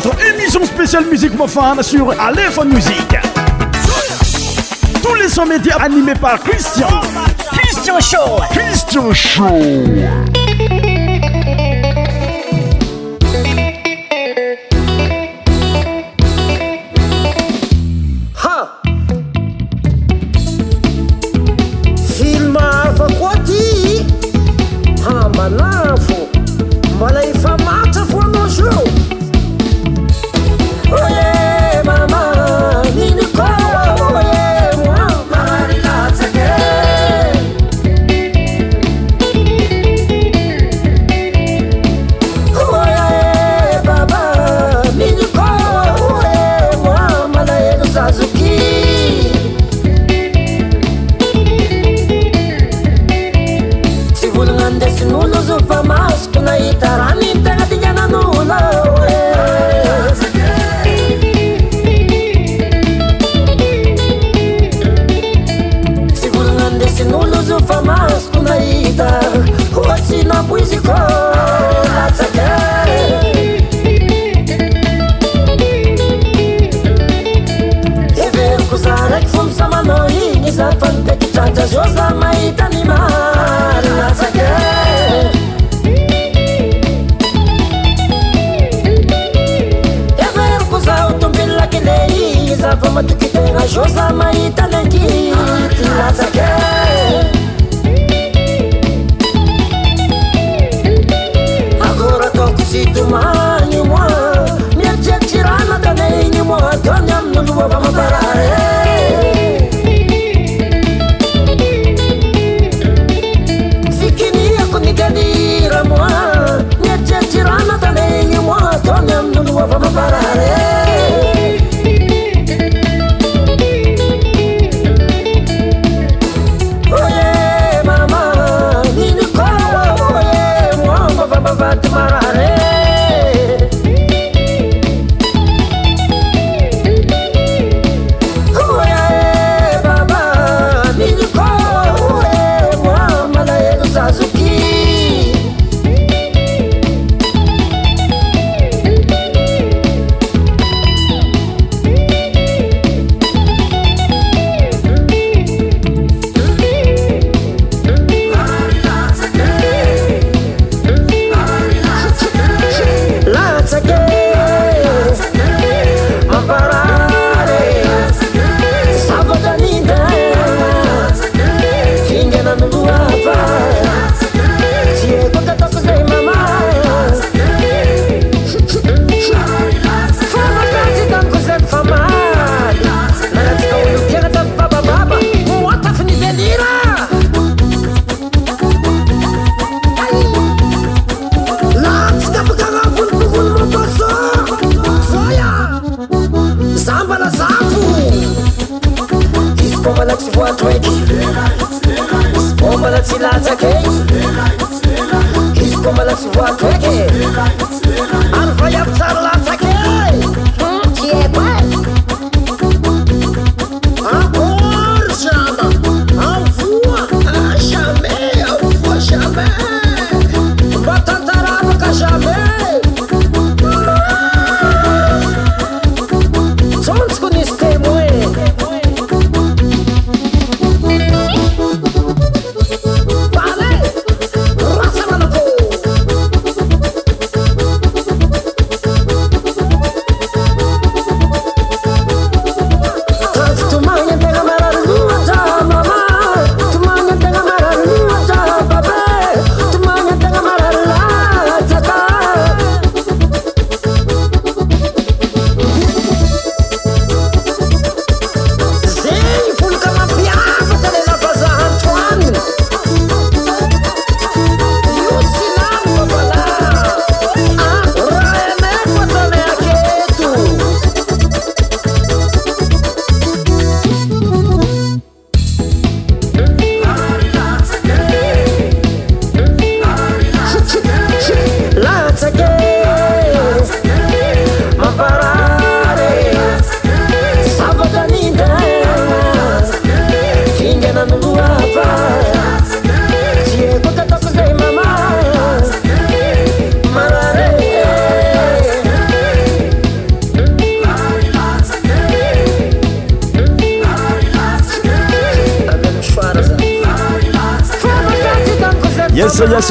votre émission spéciale Musique femme sur Aléphone Musique. Tous les sommets médias animés par Christian. Christian Show. Christian Show. Filma, à curtir. Ah,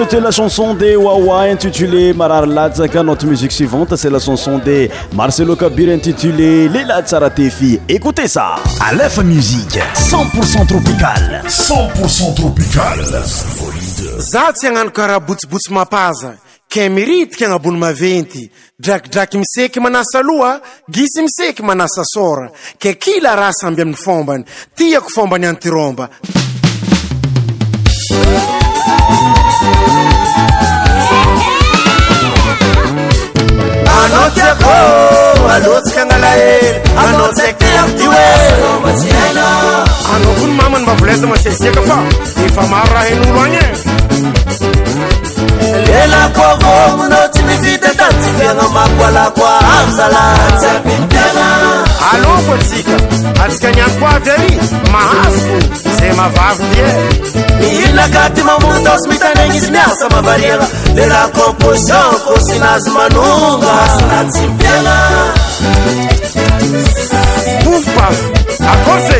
tlachanson de wawa intitulé ararlasakanote musiqe suivantec'e lachanson de marcelo kabir intitulé lelasaratéfi ta cetpocent pialza tsy agnano karaha botsibotsy mapaza ke miritiky agnabony maventy drakidraky miseky manasa loha gisy miseky manasa sôra ke kila rasa amby amin'ny fombany tiako fombany antyrômba anao tiakô alotsika angalae anao tsak te amdioe ana masiana anao hono magmany mba voleta masiasiaka fa efa maro raha an'olo agny e elakovomonotimizitetativea makalakoa asalaaimaalokuatika atikanyankoajary maso se mavavotie iilnakatimamondosmitaneizymiasa mabariea lelakomposan kosinazymanong asnatimpea pa akose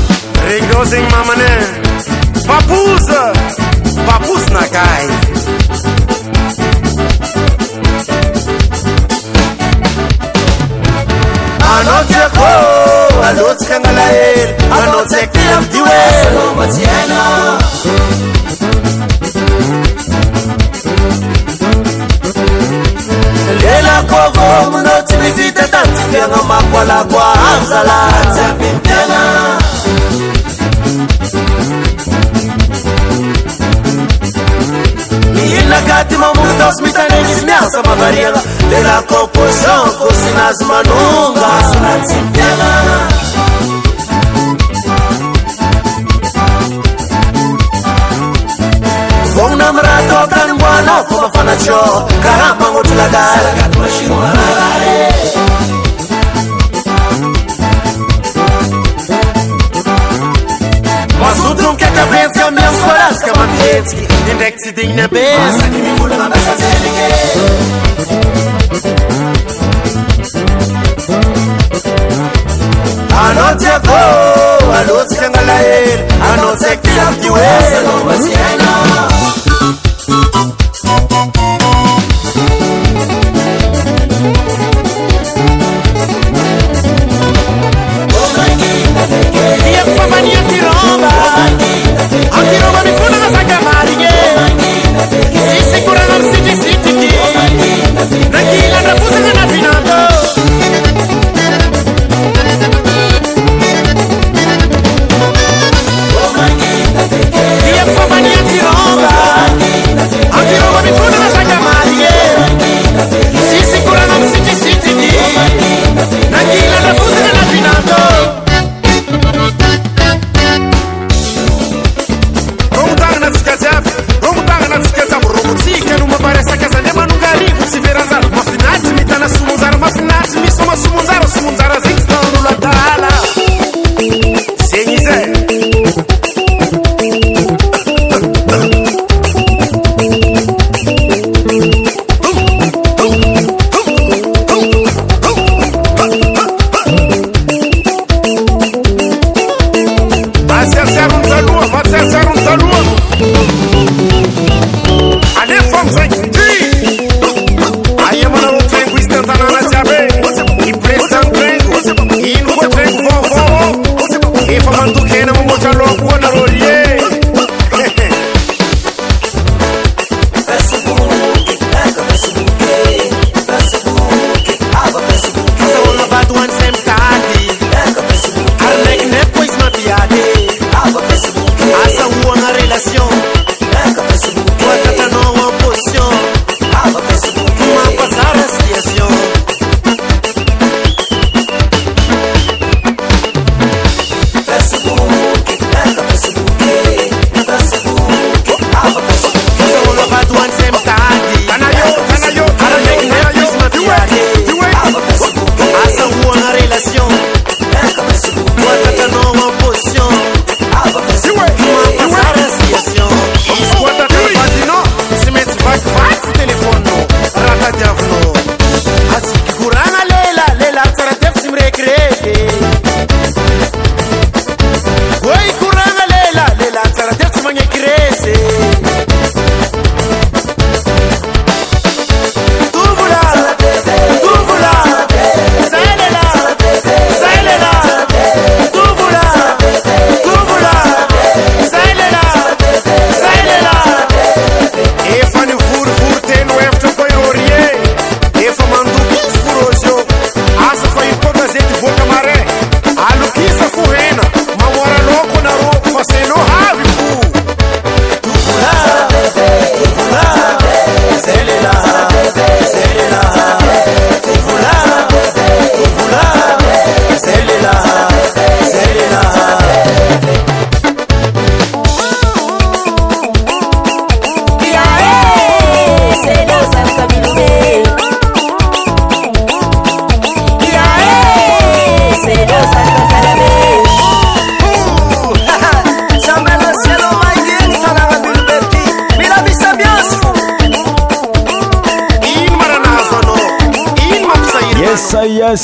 ô zegny mamane papoza papozy nakai anao tiakô alotsika analahey anao tsak tiavodoe homba tsy ana lelakôvô manao tsy mizytytantyfiagnamakoalakoa amzala tsa minpiana ilagatimamur dmitanesmia samavariaa de la konkuson kosinasmanuna suna sintia bonnamrato tanboano fomafanaco kara magotr lagalgatmasiromaala Asutun ke të vend Kam jam skolas, kam atë jetski tem ndek si que me muda Sa beça. full ninguém A zelike Anotë é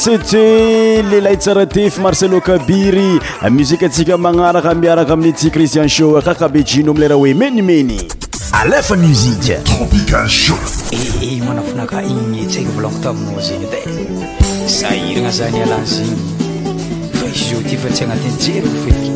ete lehilay tsara tefa marcelo kabiry mizika atsika manaraka miaraka aminy tsicrisian sho kakabejino amileraha oe menimeny alefamzik tropical s eh, eh, eh, manafinaka ietaa vlakotamina zgny dairana zany lazegny fa izo tyfatsy anatijeryfeadkd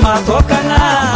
próxima Tocan nada.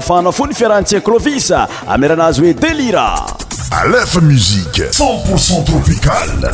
fana fony fiarantsia klovis amaranazy hoe délira alefa musiqe 10ntpourcent tropicale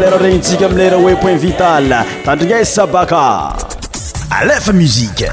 lera regntika amilara wapoint vital andranga sabaka alefa musique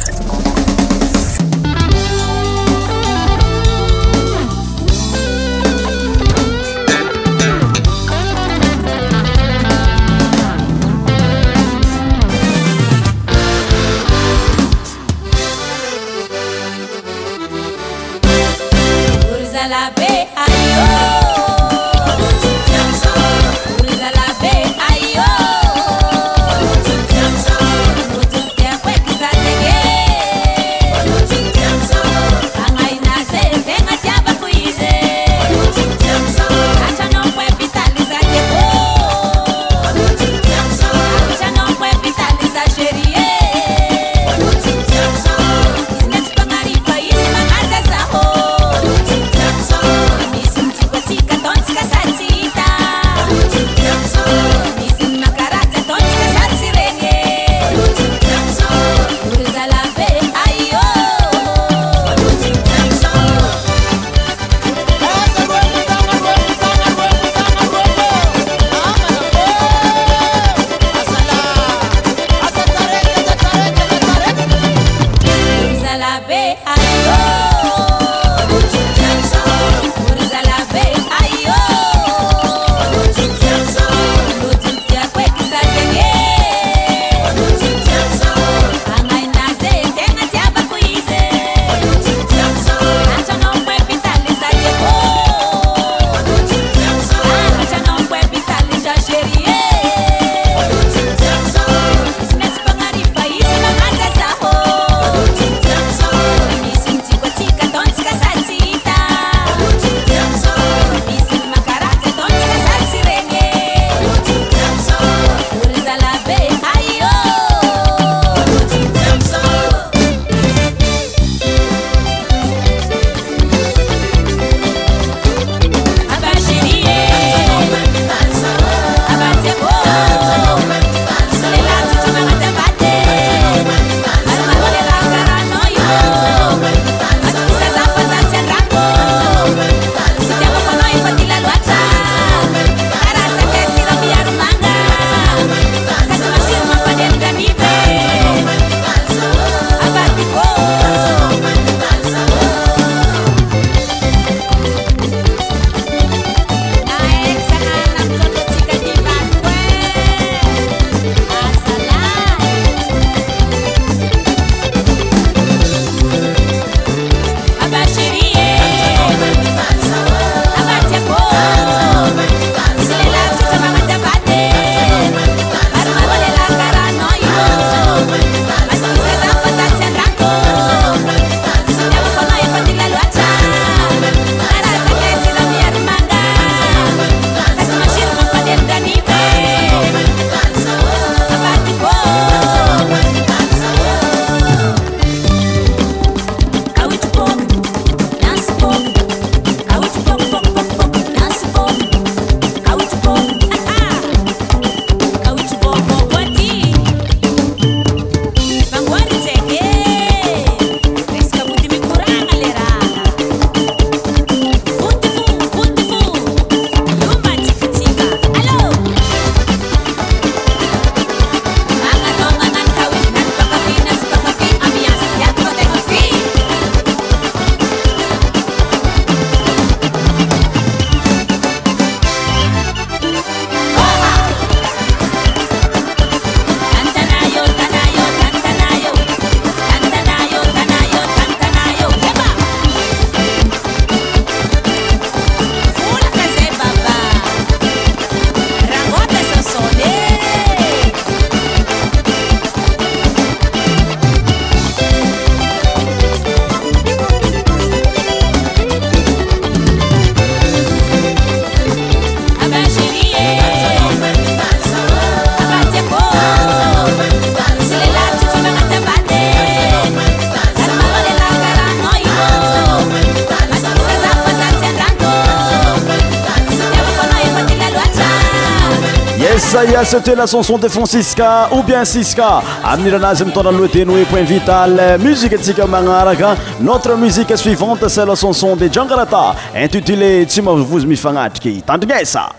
lacanson de franciska ou bien siska aminiranazy amitondra loateno oe po invitala musike tika magnaraka notre musike suivante sela acanson de jangrata intitilé tsy ma vozy mifagnatriky tandrignasa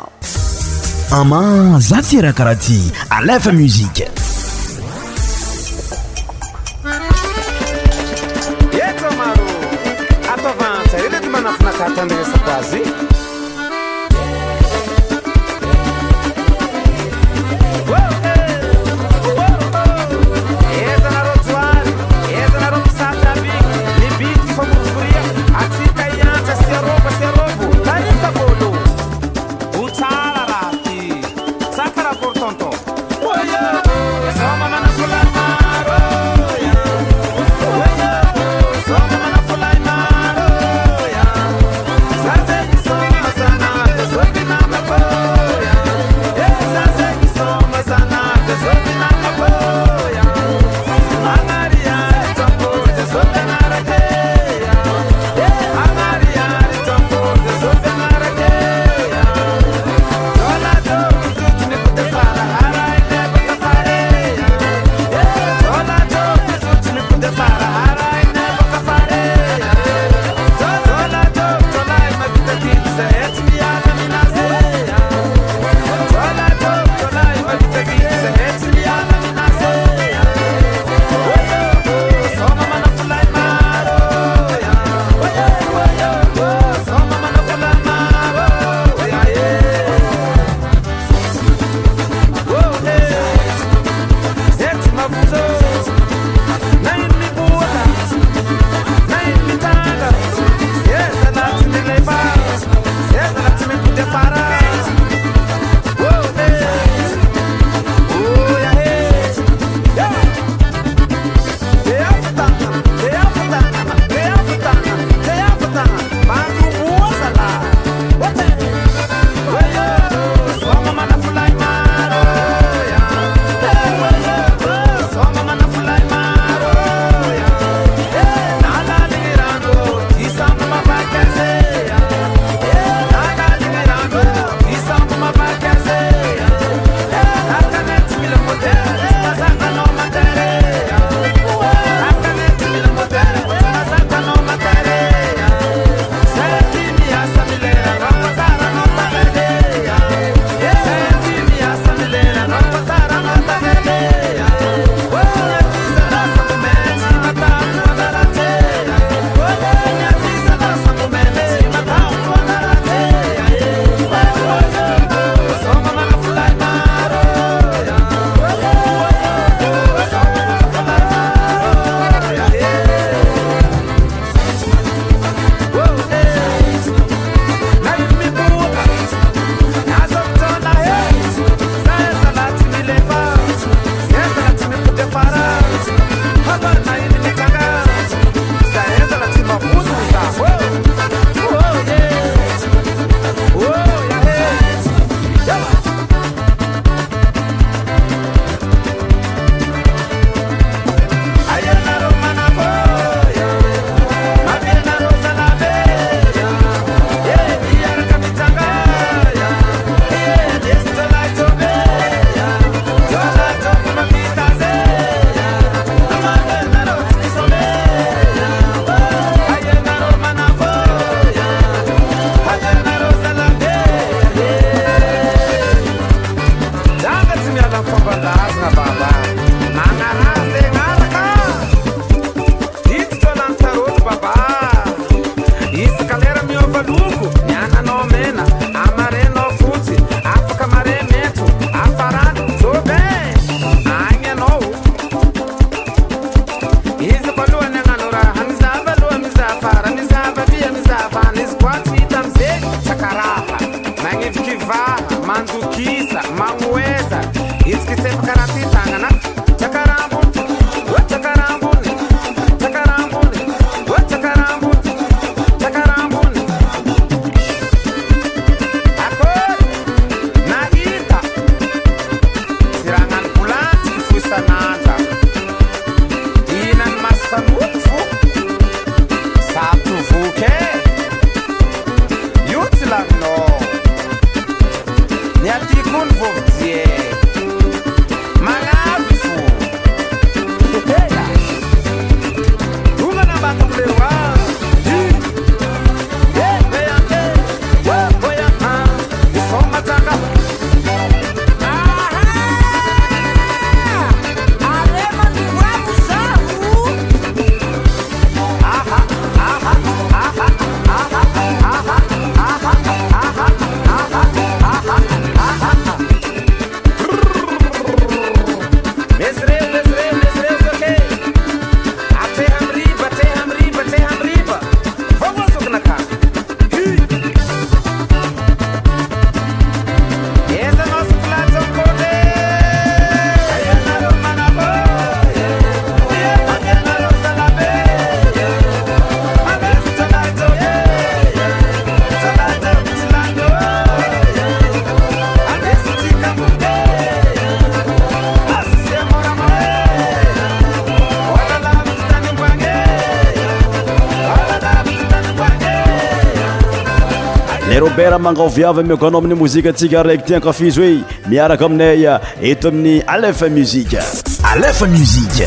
ama zatirakaraty alefa muziqe era mangao viava amiokanao amin'ny mozika atsika raiky tiakafizy e eh. miaraka aminay eh, eto amin'ny alefa muzika alefa muzika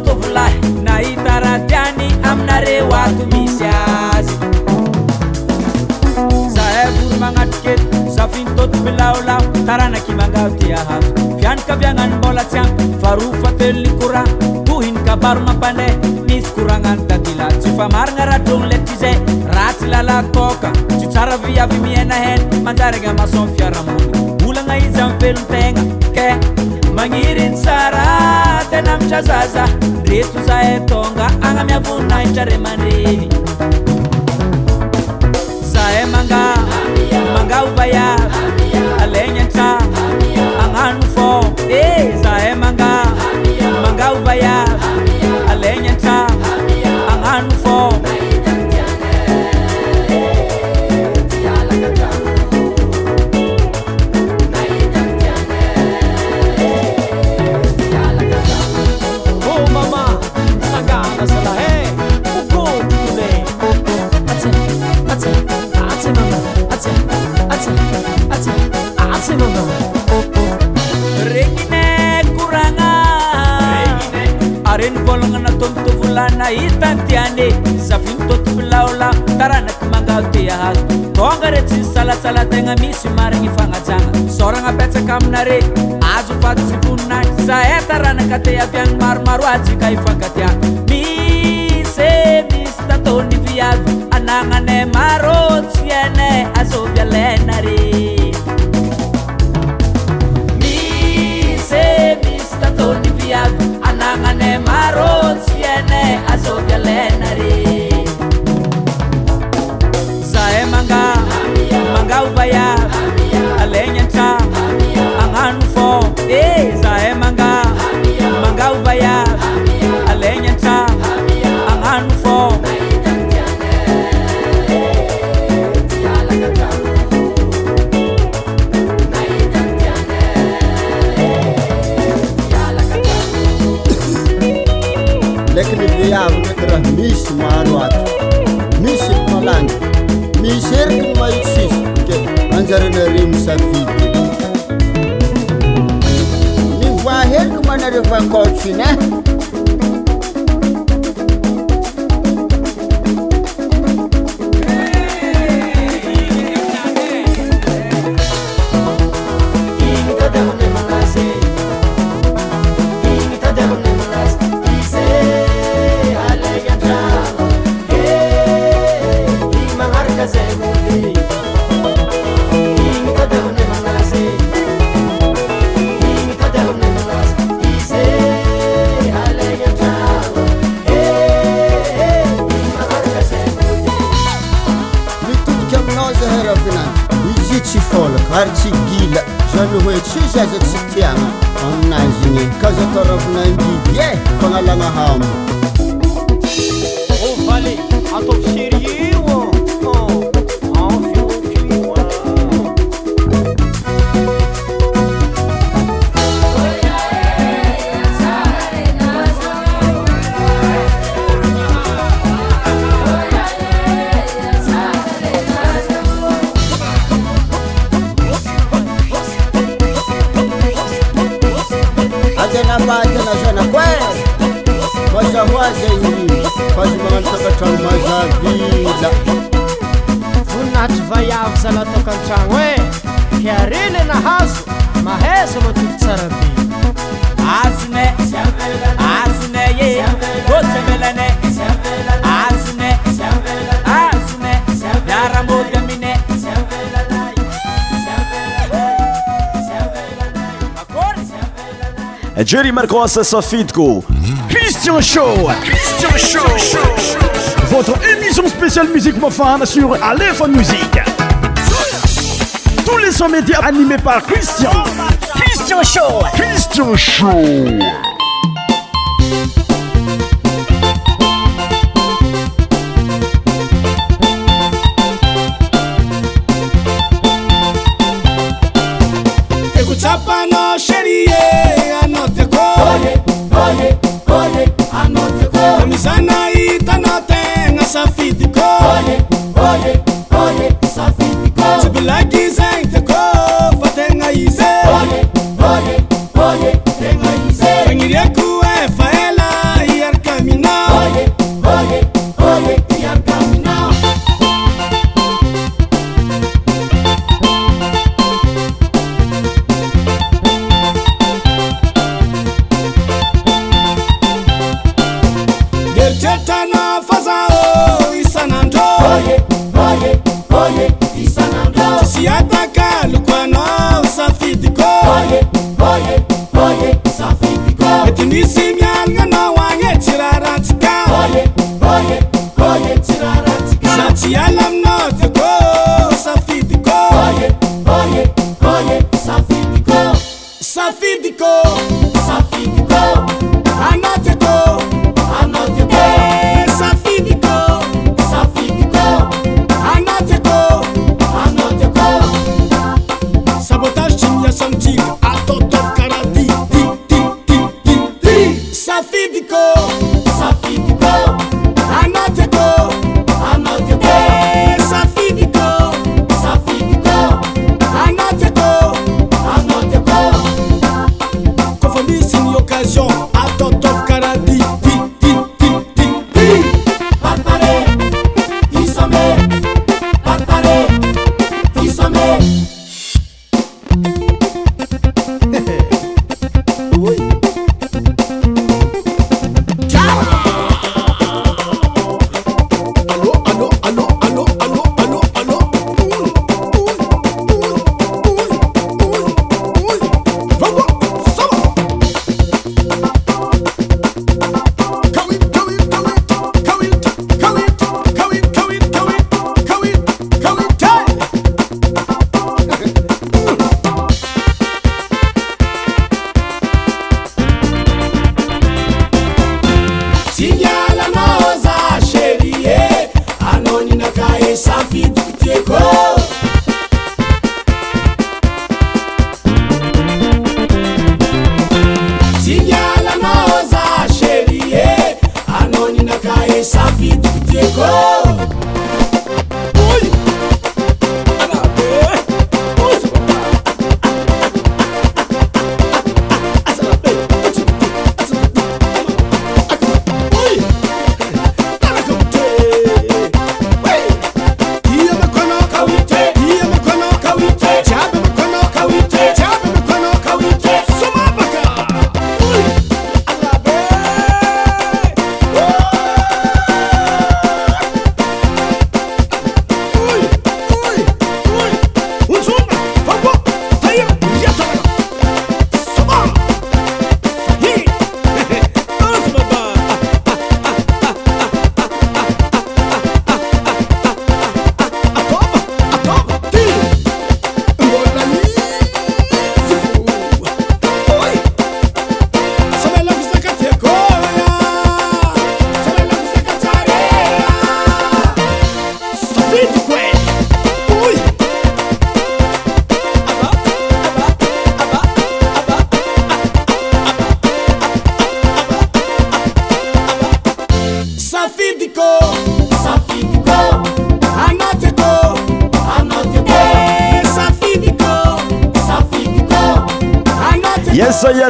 rato misy azyzaa tory magnati keto zafin toto mpilaolao taranakimanga dy ahazy fianaka viagnany mbolatsy agny varoo fa telo nikoran to hinokabaro mampandreha misy koragnany dadylay tsy fa maragna radrogno le ty zay rahatsy lala kôka tsy tsara viavy mienahana manjaragnamason fiaramony olagna izyamfelomtegna ke magnirin sara tenamchazaza retuzaetonga angamiavunaitra remandreny ane zavinytotovilaola taranaka mangao tea azo ongare tsyzy salatsalantegna misy marigna fagnajana soragna apetsaka aminare azo vatosyvoninay zahay e taranaka te avy any maromarotsika ifankatiana misy misy tatanyviazo ananana marôtsyana azobyalanaresytta anan sopra l'ennari ara misy maro ato misy malany misy eriky maitsisy ke anjaranare misafidy ny voa heriky manareo fankotsiny e à Christian Show Christian Show, Votre émission spéciale musique mofane sur Aleph Musique Tous les sons médias animés par Christian Christian Show Christian Show سnt nte sفiτcsblقz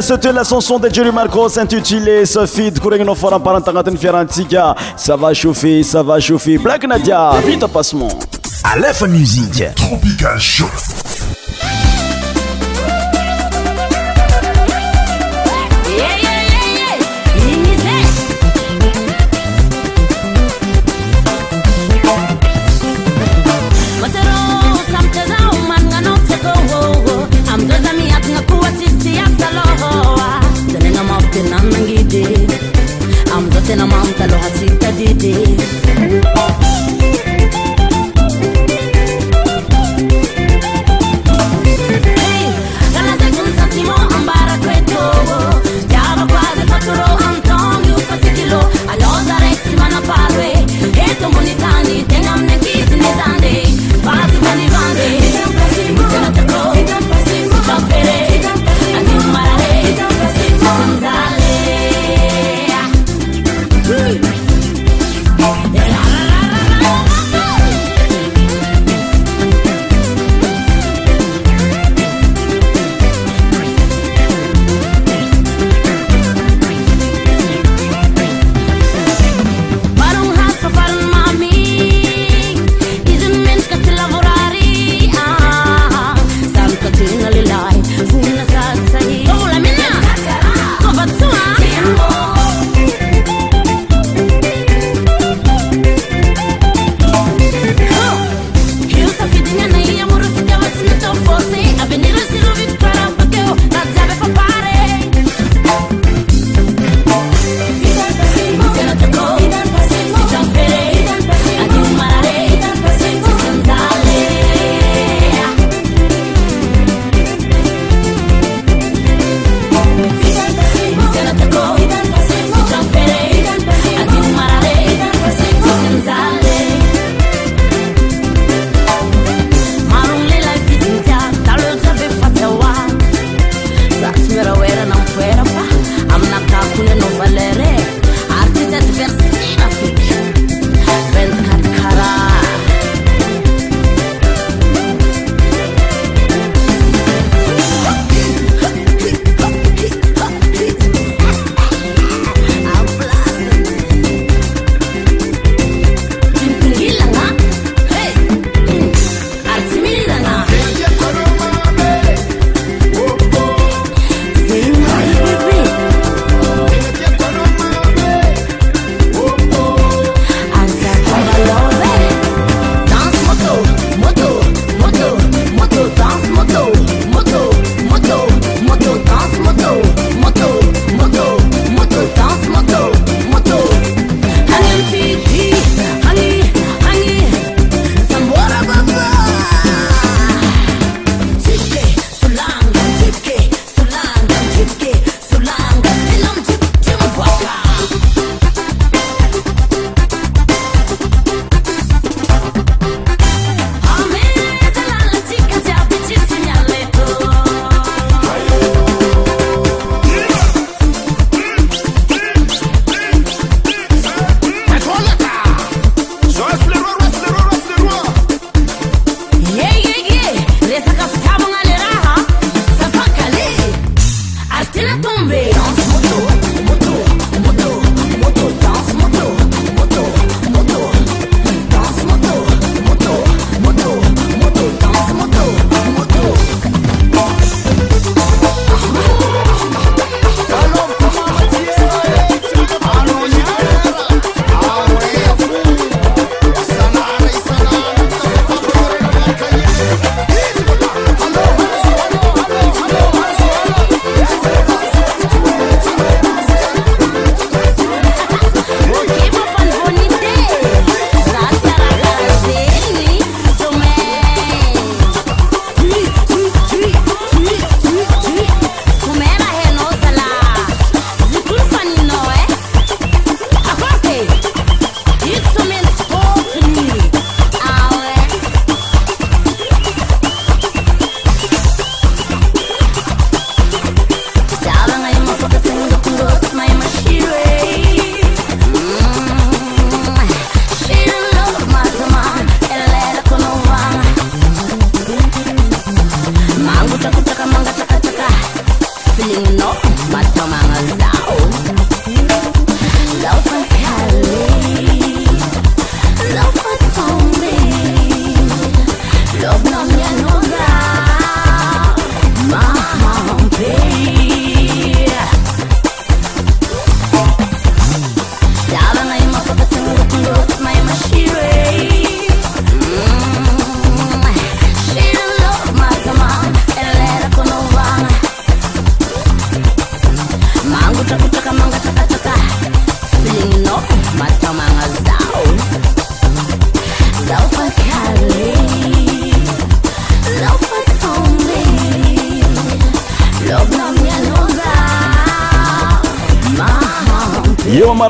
cete la sanson de jeru markos intutile să fid kouregnoforan parantagaten fiarantiga çava chauffer ça va chaufer blak nadia vit passemon a lefe musiq tropical ho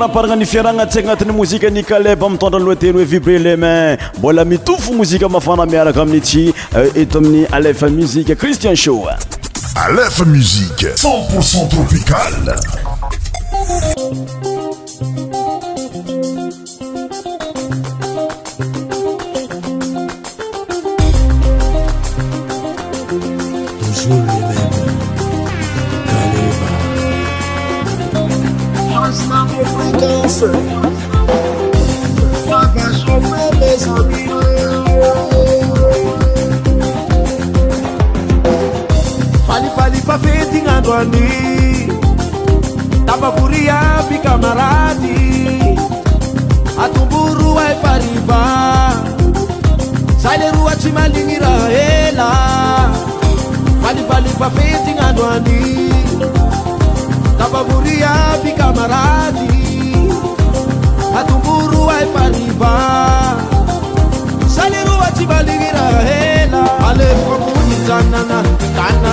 parananyfiaraagna tsika agnatin'ny mozike ani kaleb amitondrayloateny hoe vibre leman mbola mitofo mozike mafanamiaraka amin' tsy euh, eto amin'ny alf musike christian show alef musiqe 10pcnt tropical aatomboro aifarivzay leroatsy maligny rahahela malipalipafitygnano any tabavoriapy kamarady hatomboro ai farivà za leroatsy maligny rahahela leromonytanana tyta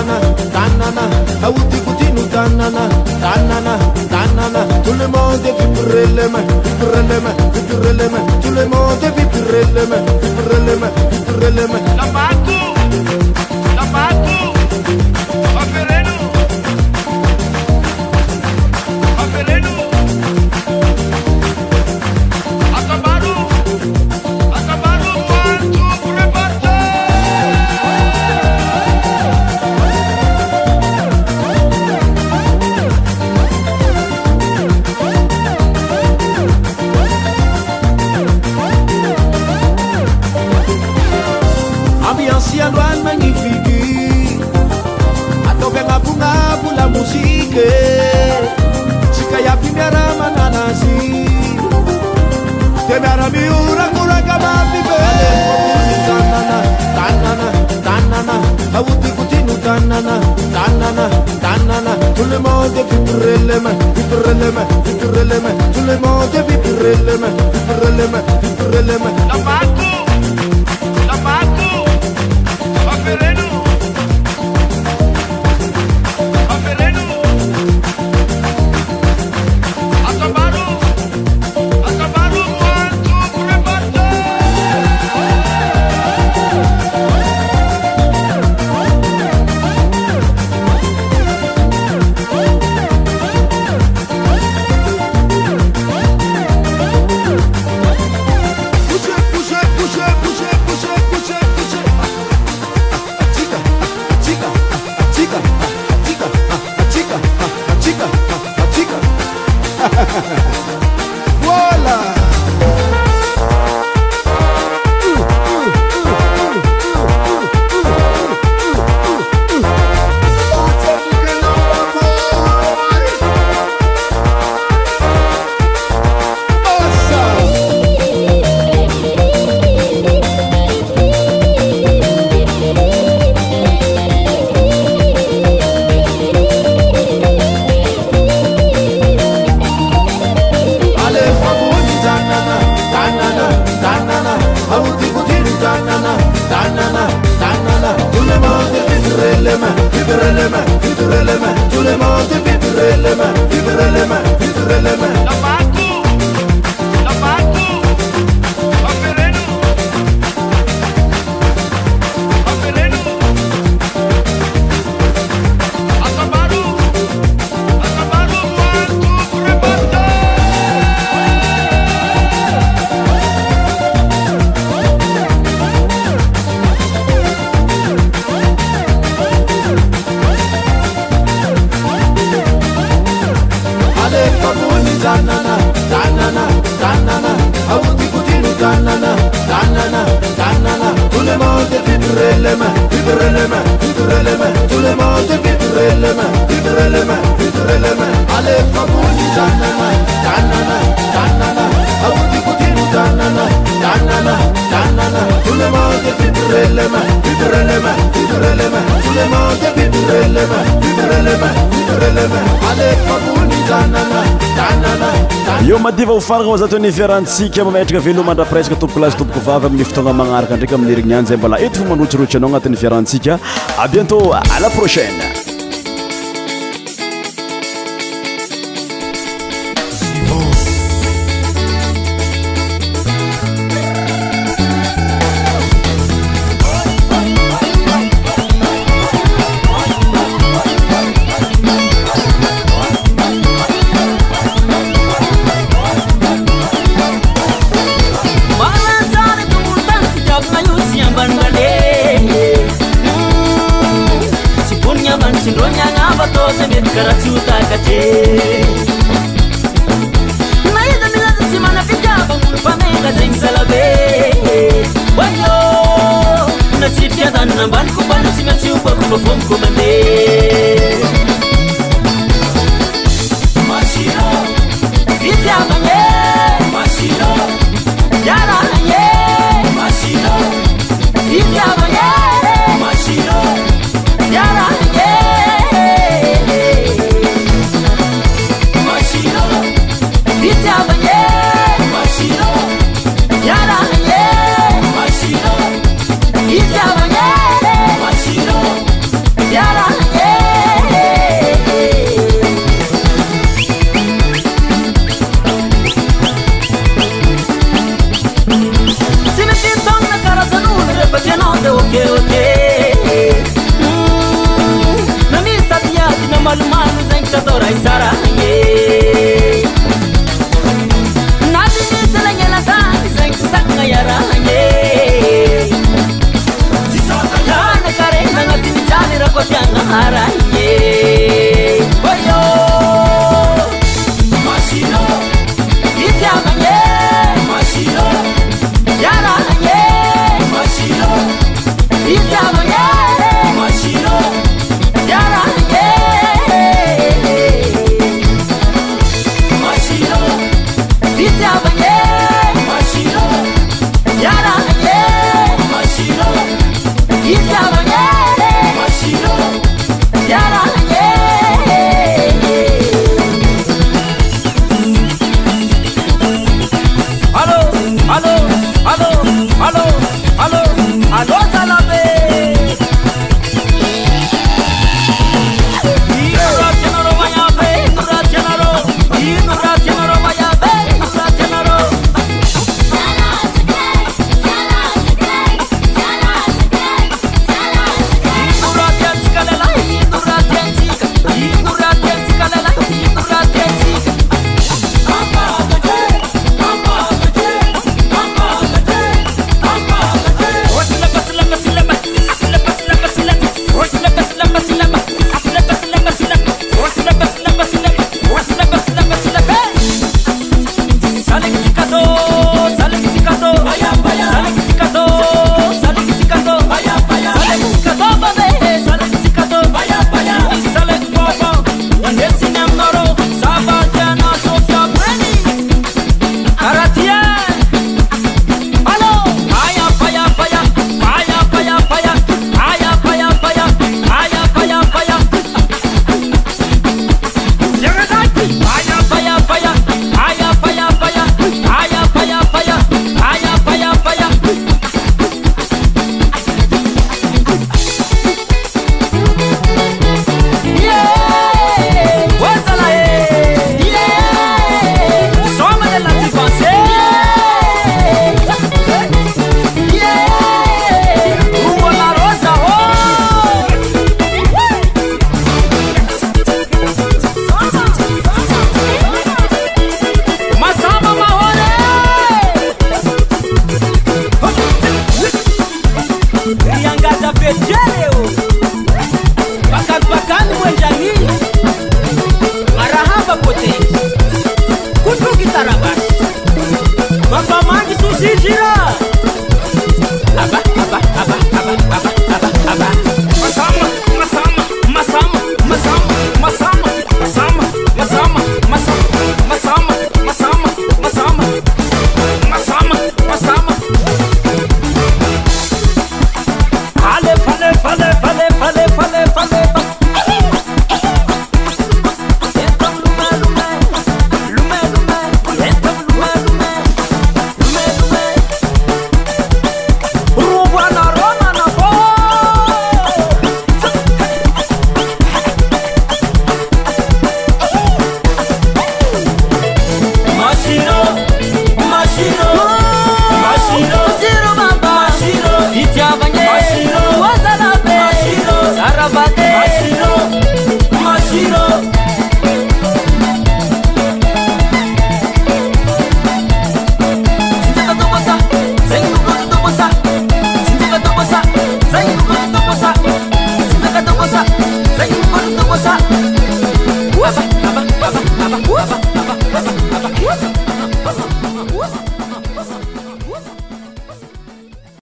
za t ny fiarantsika mametraka velomandra presque tomboko lasy tomboko vavy amifotonga magnaraka ndraiky amin'nyheriny any zay mbola ety fo manotsirotsy anao agnatin'ny fiarahantsika a bientôt à la prochaine